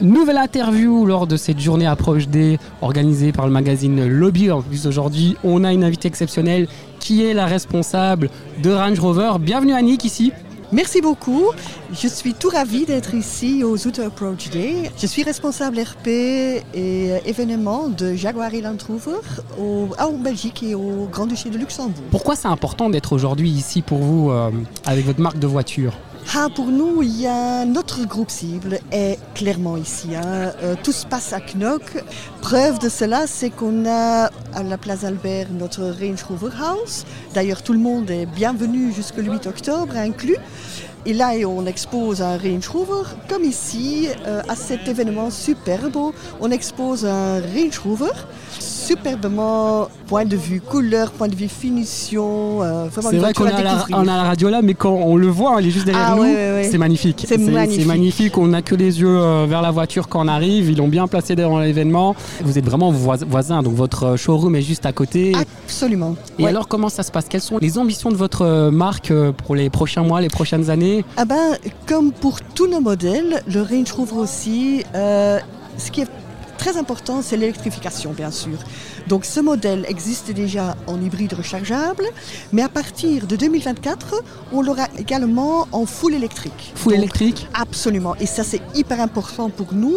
Nouvelle interview lors de cette journée Approche D organisée par le magazine Lobby. En plus aujourd'hui, on a une invitée exceptionnelle qui est la responsable de Range Rover. Bienvenue Annick ici. Merci beaucoup. Je suis tout ravie d'être ici au Zoot Approach Day. Je suis responsable RP et événements de Jaguar et Land Rover au, en Belgique et au Grand-Duché de Luxembourg. Pourquoi c'est important d'être aujourd'hui ici pour vous euh, avec votre marque de voiture? Ah, pour nous, il y a notre groupe cible est clairement ici. Hein. Euh, tout se passe à Knock. Preuve de cela, c'est qu'on a à la place Albert notre Range Rover House. D'ailleurs, tout le monde est bienvenu jusqu'au 8 octobre inclus. Et là, on expose un Range Rover, comme ici, euh, à cet événement superbe, on expose un Range Rover superbement point de vue couleur, point de vue finition. Euh, c'est vrai qu'on a, la, on a la radio là, mais quand on le voit, elle est juste derrière ah, nous, c'est magnifique. C'est magnifique. magnifique. On n'a que les yeux euh, vers la voiture quand on arrive. Ils l'ont bien placé devant l'événement. Vous êtes vraiment voisins, donc votre showroom est juste à côté. Absolument. Et alors, comment ça se passe? Quelles sont les ambitions de votre euh, marque pour les prochains mois, les prochaines années? Ah ben, Comme pour tous nos modèles, le Range Rover aussi, ce qui est très important, c'est l'électrification, bien sûr. Donc ce modèle existe déjà en hybride rechargeable, mais à partir de 2024, on l'aura également en full électrique. Full électrique Absolument. Et ça, c'est hyper important pour nous.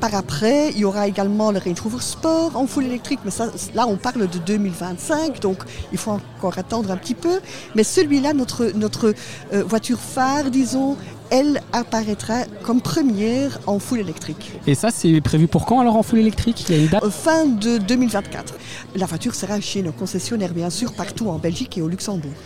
Par après, il y aura également le Range Rover Sport en full électrique, mais ça, là, on parle de 2025, donc il faut encore attendre un petit peu. Mais celui-là, notre, notre euh, voiture phare, disons, elle apparaîtra comme première en full électrique. Et ça, c'est prévu pour quand alors en full électrique? Il y a une date? Fin de 2024. La voiture sera chez nos concessionnaires, bien sûr, partout en Belgique et au Luxembourg.